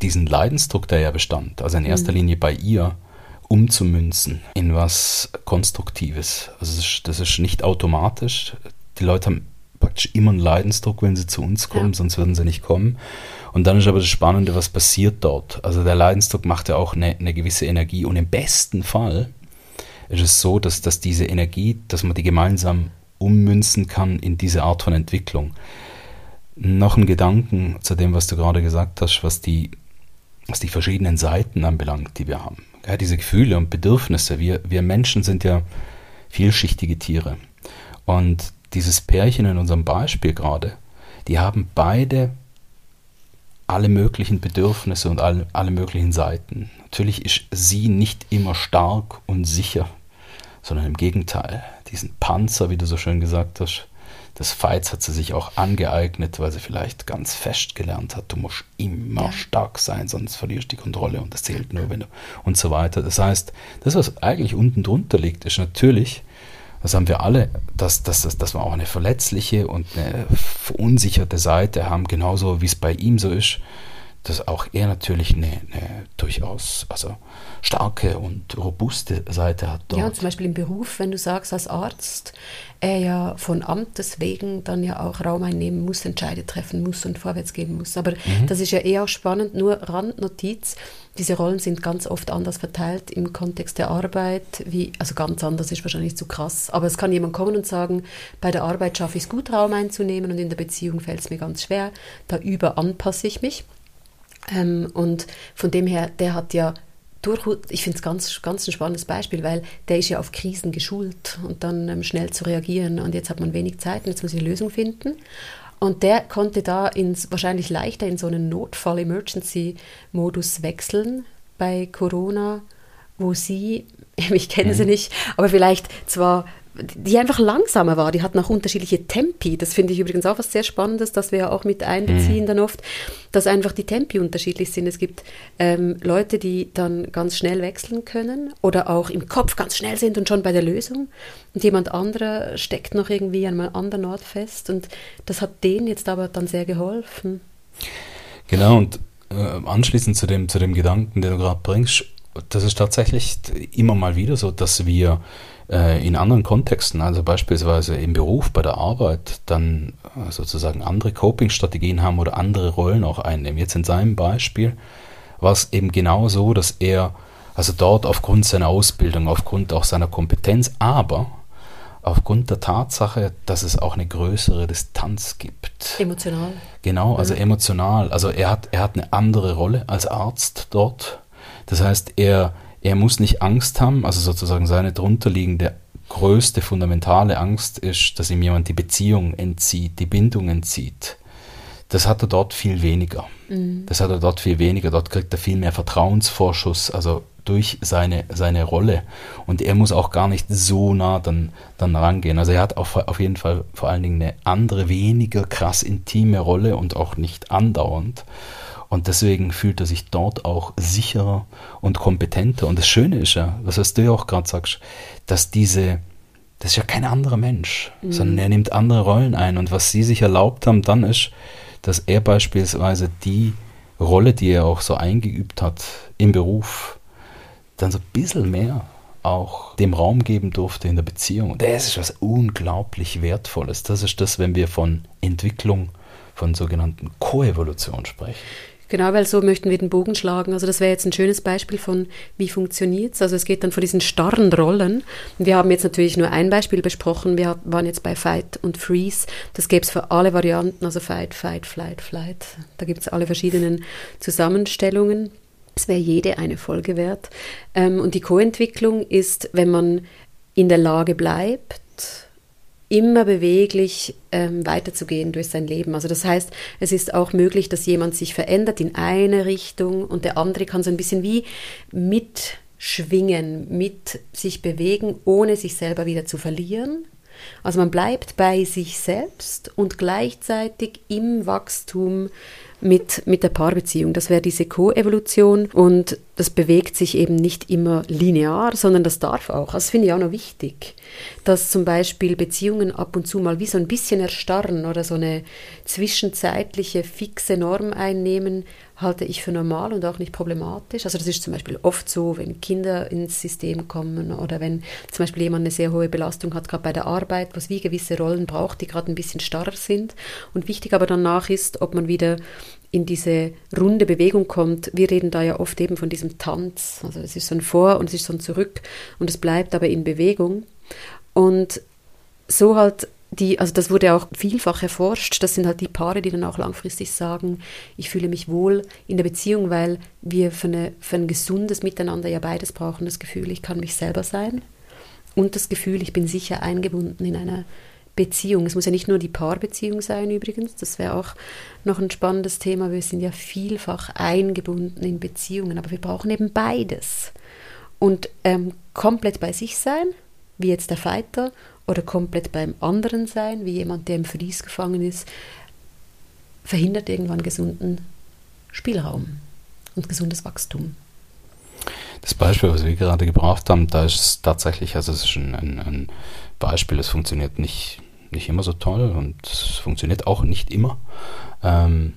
diesen Leidensdruck, der ja bestand, also in erster mhm. Linie bei ihr, umzumünzen in was Konstruktives. Also das ist, das ist nicht automatisch. Die Leute haben praktisch immer einen Leidensdruck, wenn sie zu uns kommen, ja. sonst würden sie nicht kommen. Und dann ist aber das Spannende, was passiert dort. Also der Leidensdruck macht ja auch eine, eine gewisse Energie. Und im besten Fall ist es so, dass, dass diese Energie, dass man die gemeinsam ummünzen kann in diese Art von Entwicklung. Noch ein Gedanken zu dem, was du gerade gesagt hast, was die, was die verschiedenen Seiten anbelangt, die wir haben. Ja, diese Gefühle und Bedürfnisse. Wir, wir Menschen sind ja vielschichtige Tiere. Und dieses Pärchen in unserem Beispiel gerade, die haben beide alle möglichen Bedürfnisse und alle, alle möglichen Seiten. Natürlich ist sie nicht immer stark und sicher, sondern im Gegenteil. Diesen Panzer, wie du so schön gesagt hast, des Fights hat sie sich auch angeeignet, weil sie vielleicht ganz fest gelernt hat, du musst immer ja. stark sein, sonst verlierst du die Kontrolle und das zählt nur, wenn du und so weiter. Das heißt, das, was eigentlich unten drunter liegt, ist natürlich das haben wir alle, dass, dass, dass, dass wir auch eine verletzliche und eine verunsicherte Seite haben, genauso wie es bei ihm so ist, dass auch er natürlich eine, eine durchaus also starke und robuste Seite hat. Dort. Ja, zum Beispiel im Beruf, wenn du sagst, als Arzt, er ja von Amtes wegen dann ja auch Raum einnehmen muss, Entscheide treffen muss und vorwärts gehen muss. Aber mhm. das ist ja eher auch spannend, nur Randnotiz. Diese Rollen sind ganz oft anders verteilt im Kontext der Arbeit, wie, also ganz anders ist wahrscheinlich zu krass. Aber es kann jemand kommen und sagen, bei der Arbeit schaffe ich es gut, Raum einzunehmen und in der Beziehung fällt es mir ganz schwer. Da über anpasse ich mich. Ähm, und von dem her, der hat ja durch, ich finde es ganz, ganz ein spannendes Beispiel, weil der ist ja auf Krisen geschult und dann ähm, schnell zu reagieren und jetzt hat man wenig Zeit und jetzt muss ich eine Lösung finden. Und der konnte da ins, wahrscheinlich leichter in so einen Notfall-Emergency-Modus wechseln bei Corona, wo sie, <laughs> ich kenne mhm. sie nicht, aber vielleicht zwar die einfach langsamer war. Die hatten auch unterschiedliche Tempi. Das finde ich übrigens auch was sehr Spannendes, dass wir ja auch mit einbeziehen mhm. dann oft, dass einfach die Tempi unterschiedlich sind. Es gibt ähm, Leute, die dann ganz schnell wechseln können oder auch im Kopf ganz schnell sind und schon bei der Lösung. Und jemand anderer steckt noch irgendwie an einem anderen Ort fest. Und das hat denen jetzt aber dann sehr geholfen. Genau, und äh, anschließend zu dem, zu dem Gedanken, den du gerade bringst, das ist tatsächlich immer mal wieder so, dass wir äh, in anderen Kontexten, also beispielsweise im Beruf, bei der Arbeit, dann äh, sozusagen andere Coping-Strategien haben oder andere Rollen auch einnehmen. Jetzt in seinem Beispiel war es eben genau so, dass er also dort aufgrund seiner Ausbildung, aufgrund auch seiner Kompetenz, aber aufgrund der Tatsache, dass es auch eine größere Distanz gibt. Emotional. Genau, also mhm. emotional. Also er hat, er hat eine andere Rolle als Arzt dort. Das heißt, er, er muss nicht Angst haben, also sozusagen seine drunterliegende größte fundamentale Angst ist, dass ihm jemand die Beziehung entzieht, die Bindung entzieht. Das hat er dort viel weniger. Mhm. Das hat er dort viel weniger. Dort kriegt er viel mehr Vertrauensvorschuss, also durch seine, seine Rolle. Und er muss auch gar nicht so nah dann, dann rangehen. Also er hat auf, auf jeden Fall vor allen Dingen eine andere, weniger krass intime Rolle und auch nicht andauernd. Und deswegen fühlt er sich dort auch sicherer und kompetenter. Und das Schöne ist ja, was du ja auch gerade sagst, dass diese, das ist ja kein anderer Mensch, mhm. sondern er nimmt andere Rollen ein. Und was sie sich erlaubt haben dann ist, dass er beispielsweise die Rolle, die er auch so eingeübt hat im Beruf, dann so ein bisschen mehr auch dem Raum geben durfte in der Beziehung. Das ist was unglaublich Wertvolles. Das ist das, wenn wir von Entwicklung, von sogenannten Koevolution sprechen. Genau, weil so möchten wir den Bogen schlagen. Also das wäre jetzt ein schönes Beispiel von, wie funktioniert es. Also es geht dann von diesen starren Rollen. Wir haben jetzt natürlich nur ein Beispiel besprochen. Wir waren jetzt bei Fight und Freeze. Das gäbe es für alle Varianten, also Fight, Fight, Flight, Flight. Da gibt es alle verschiedenen Zusammenstellungen. Es wäre jede eine Folge wert. Ähm, und die Co-Entwicklung ist, wenn man in der Lage bleibt, immer beweglich ähm, weiterzugehen durch sein Leben. Also das heißt, es ist auch möglich, dass jemand sich verändert in eine Richtung und der andere kann so ein bisschen wie mitschwingen, mit sich bewegen, ohne sich selber wieder zu verlieren. Also man bleibt bei sich selbst und gleichzeitig im Wachstum mit, mit der Paarbeziehung. Das wäre diese Co-Evolution und das bewegt sich eben nicht immer linear, sondern das darf auch. Also das finde ich auch noch wichtig, dass zum Beispiel Beziehungen ab und zu mal wie so ein bisschen erstarren oder so eine zwischenzeitliche fixe Norm einnehmen, halte ich für normal und auch nicht problematisch. Also das ist zum Beispiel oft so, wenn Kinder ins System kommen oder wenn zum Beispiel jemand eine sehr hohe Belastung hat, gerade bei der Arbeit, was wie gewisse Rollen braucht, die gerade ein bisschen starr sind. Und wichtig aber danach ist, ob man wieder in diese runde Bewegung kommt. Wir reden da ja oft eben von diesem Tanz. Also es ist so ein Vor und es ist so ein Zurück und es bleibt aber in Bewegung. Und so halt die, also das wurde auch vielfach erforscht, das sind halt die Paare, die dann auch langfristig sagen, ich fühle mich wohl in der Beziehung, weil wir für, eine, für ein gesundes Miteinander ja beides brauchen, das Gefühl, ich kann mich selber sein und das Gefühl, ich bin sicher eingebunden in einer Beziehung. Es muss ja nicht nur die Paarbeziehung sein übrigens, das wäre auch noch ein spannendes Thema. Wir sind ja vielfach eingebunden in Beziehungen, aber wir brauchen eben beides. Und ähm, komplett bei sich sein, wie jetzt der Fighter, oder komplett beim anderen sein, wie jemand, der im Verlies gefangen ist, verhindert irgendwann gesunden Spielraum und gesundes Wachstum. Das Beispiel, was wir gerade gebraucht haben, da ist es tatsächlich, also es ist ein, ein, ein Beispiel, das funktioniert nicht, nicht immer so toll und es funktioniert auch nicht immer. Ähm,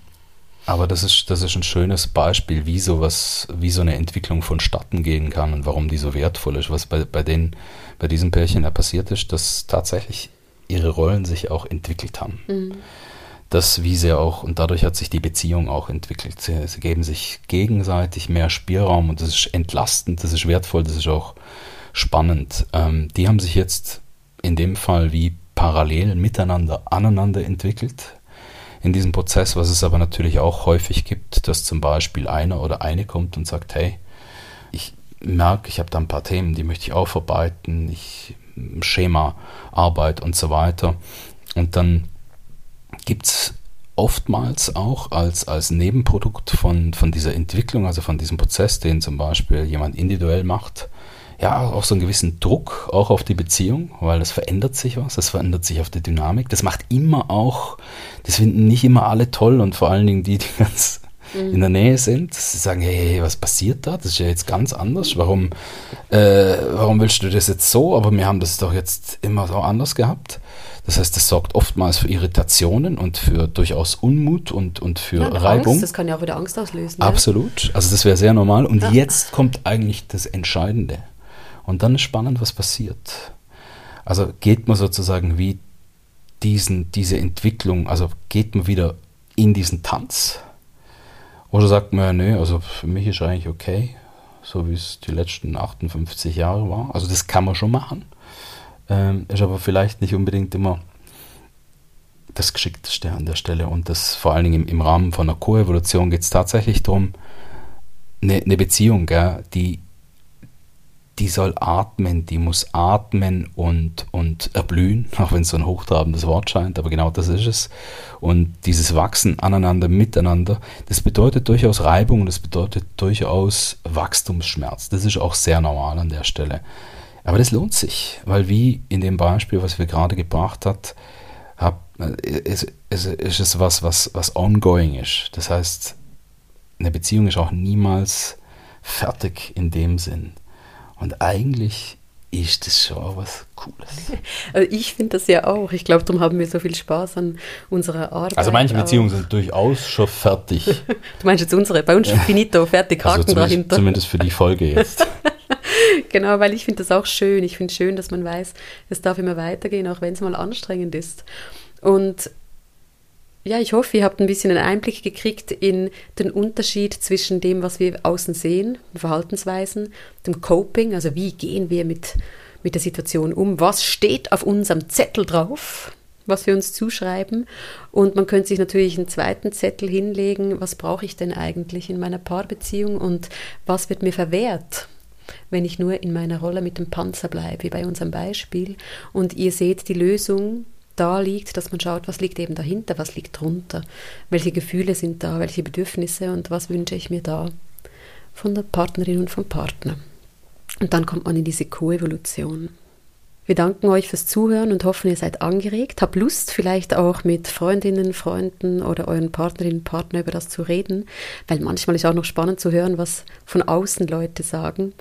aber das ist, das ist ein schönes Beispiel, wie sowas, wie so eine Entwicklung vonstatten gehen kann und warum die so wertvoll ist. Was bei, bei, den, bei diesem Pärchen da passiert ist, dass tatsächlich ihre Rollen sich auch entwickelt haben. Mhm. Das, wie sie auch, und dadurch hat sich die Beziehung auch entwickelt. Sie, sie geben sich gegenseitig mehr Spielraum und das ist entlastend, das ist wertvoll, das ist auch spannend. Ähm, die haben sich jetzt in dem Fall wie parallel miteinander aneinander entwickelt in diesem Prozess, was es aber natürlich auch häufig gibt, dass zum Beispiel einer oder eine kommt und sagt, hey, ich merke, ich habe da ein paar Themen, die möchte ich aufarbeiten, ich Schema, Arbeit und so weiter. Und dann gibt es oftmals auch als, als Nebenprodukt von, von dieser Entwicklung, also von diesem Prozess, den zum Beispiel jemand individuell macht, ja, auch so einen gewissen Druck auch auf die Beziehung, weil es verändert sich was, es verändert sich auf die Dynamik. Das macht immer auch, das finden nicht immer alle toll und vor allen Dingen die, die ganz mhm. in der Nähe sind. Sie sagen, hey, was passiert da? Das ist ja jetzt ganz anders. Warum, äh, warum willst du das jetzt so? Aber wir haben das doch jetzt immer so anders gehabt. Das heißt, das sorgt oftmals für Irritationen und für durchaus Unmut und, und für ja, Reibung. Angst, das kann ja auch wieder Angst auslösen. Absolut. Ja? Also das wäre sehr normal. Und ja. jetzt kommt eigentlich das Entscheidende. Und dann ist spannend, was passiert. Also geht man sozusagen wie diesen, diese Entwicklung, also geht man wieder in diesen Tanz? Oder sagt man, ja, nee, also für mich ist eigentlich okay, so wie es die letzten 58 Jahre war. Also das kann man schon machen. Ähm, ist aber vielleicht nicht unbedingt immer das Geschickteste an der Stelle. Und das vor allen Dingen im, im Rahmen von einer Koevolution geht es tatsächlich darum, eine, eine Beziehung, gell, die die soll atmen, die muss atmen und, und erblühen, <laughs> auch wenn es so ein hochtrabendes Wort scheint, aber genau das ist es. Und dieses Wachsen aneinander, miteinander, das bedeutet durchaus Reibung, das bedeutet durchaus Wachstumsschmerz. Das ist auch sehr normal an der Stelle. Aber das lohnt sich, weil wie in dem Beispiel, was wir gerade gebracht hat, hab, ist, ist, ist es was, was, was ongoing ist. Das heißt, eine Beziehung ist auch niemals fertig in dem Sinn. Und eigentlich ist das schon was Cooles. <laughs> Also ich finde das ja auch. Ich glaube, darum haben wir so viel Spaß an unserer Arbeit. Also manche Beziehungen auch. sind durchaus schon fertig. <laughs> du meinst jetzt unsere, bei uns schon finito, fertig, also Haken also zumindest, dahinter. Zumindest für die Folge jetzt. <laughs> genau, weil ich finde das auch schön. Ich finde es schön, dass man weiß, es darf immer weitergehen, auch wenn es mal anstrengend ist. Und ja, ich hoffe, ihr habt ein bisschen einen Einblick gekriegt in den Unterschied zwischen dem, was wir außen sehen, Verhaltensweisen, dem Coping, also wie gehen wir mit, mit der Situation um, was steht auf unserem Zettel drauf, was wir uns zuschreiben. Und man könnte sich natürlich einen zweiten Zettel hinlegen, was brauche ich denn eigentlich in meiner Paarbeziehung und was wird mir verwehrt, wenn ich nur in meiner Rolle mit dem Panzer bleibe, wie bei unserem Beispiel. Und ihr seht die Lösung da liegt, dass man schaut, was liegt eben dahinter, was liegt drunter, welche Gefühle sind da, welche Bedürfnisse und was wünsche ich mir da von der Partnerin und vom Partner. Und dann kommt man in diese Koevolution. Wir danken euch fürs Zuhören und hoffen, ihr seid angeregt. Habt Lust, vielleicht auch mit Freundinnen, Freunden oder euren Partnerinnen, Partner über das zu reden, weil manchmal ist auch noch spannend zu hören, was von außen Leute sagen.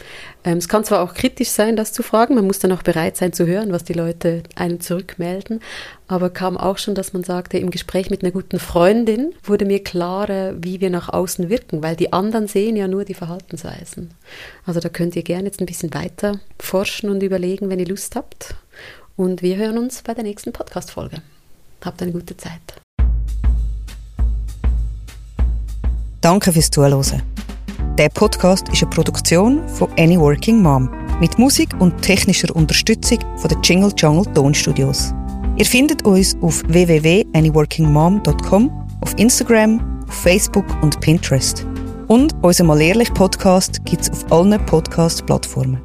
Ähm, es kann zwar auch kritisch sein, das zu fragen, man muss dann auch bereit sein zu hören, was die Leute einem zurückmelden, aber kam auch schon, dass man sagte, im Gespräch mit einer guten Freundin wurde mir klarer, wie wir nach außen wirken, weil die anderen sehen ja nur die Verhaltensweisen. Also da könnt ihr gerne jetzt ein bisschen weiter forschen und überlegen, wenn ihr Lust habt. Und wir hören uns bei der nächsten Podcast-Folge. Habt eine gute Zeit. Danke fürs Zuhören. Der Podcast ist eine Produktion von Any Working Mom mit Musik und technischer Unterstützung von den Jingle Jungle Tonstudios. Ihr findet uns auf www.anyworkingmom.com, auf Instagram, auf Facebook und Pinterest. Und unser Mal Ehrlich Podcast gibt es auf allen Podcast-Plattformen.